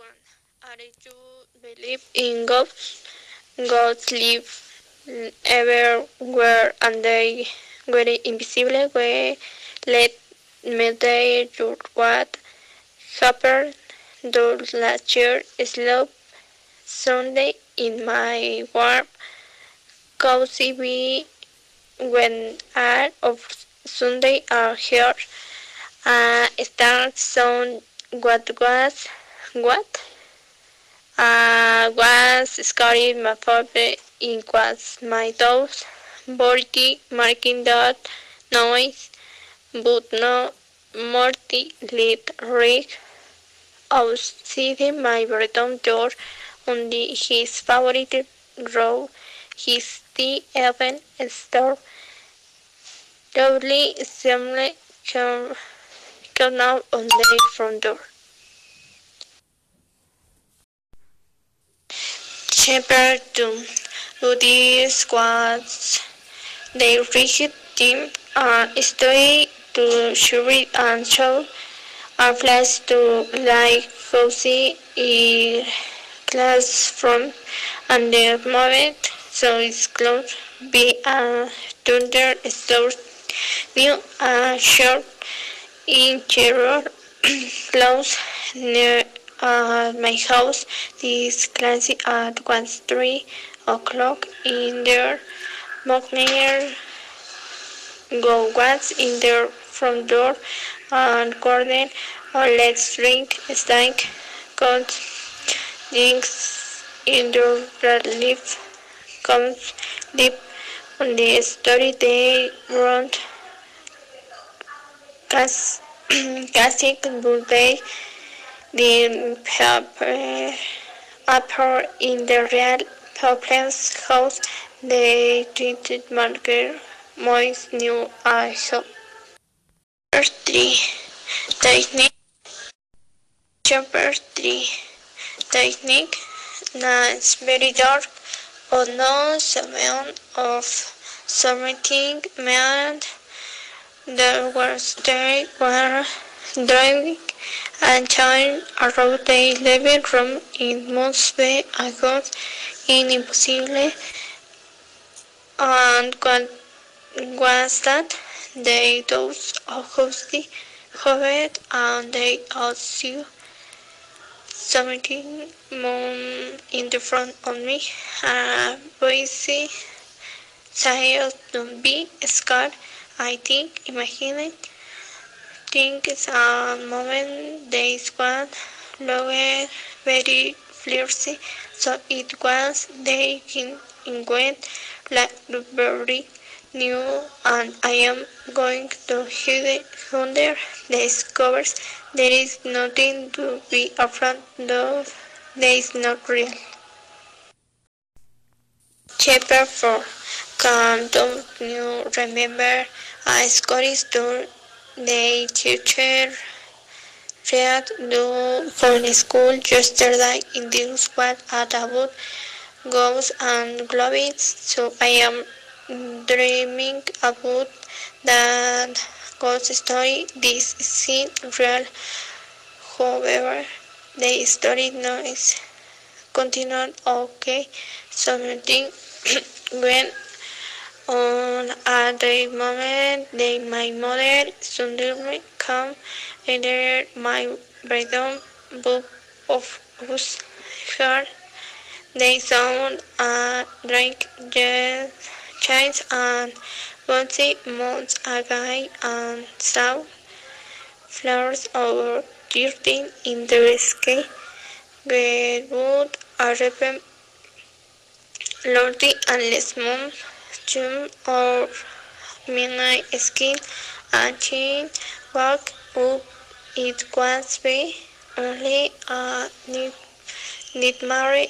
one. Are you believe in God? God live everywhere and they were invisible. We let me tell you what happened those last year. Slow Sunday in my warm, cozy bed when all of Sunday are here. Uh, start sound what was what? Uh, was scary my father it was my toes body marking that noise but no morty lit rig outside my bedroom door on the, his favorite row his tea even store. Lovely assembly come, come out on the front door. Chapter 2 Woody squads. They rigid team uh, are story to shuri and show are flash to like cozy class from and the moment so it's close be a thunder store new a short interior close near uh, my house this classy at one three o'clock in their morning go what's in their front door and garden or let's drink stank got drinks in their relief comes deep on the story. They wrote classic birthday the paper, uh, upper in the real people's house they treated marker moist new I hope. Three technique. Chapter three technique. Now it's very dark. But no sound of something. Meant there was they were driving and turning around the living room in must be a god in impossible. And what was that? They those hosty hovered and they also something moon in the front of me. Voice said don't be scared. I think imagine think it's a moment they squad looked very flirty so it was they in went like very new and I am going to hide under the covers. There is nothing to be afraid of. There is not real. Chapter 4 Come, don't you remember a Scottish tour the teacher read do from school yesterday in this what about ghosts and globes so I am dreaming about that ghost story. This isn't real. However the story noise continued okay something went on at the moment that my mother suddenly came into my bedroom book of us her they sound a drink just changed and bouncy months ago and saw flowers over dirty in the sky. Where would a ribbon lordy and small June or midnight skin and chin walk up it was be only a nightmare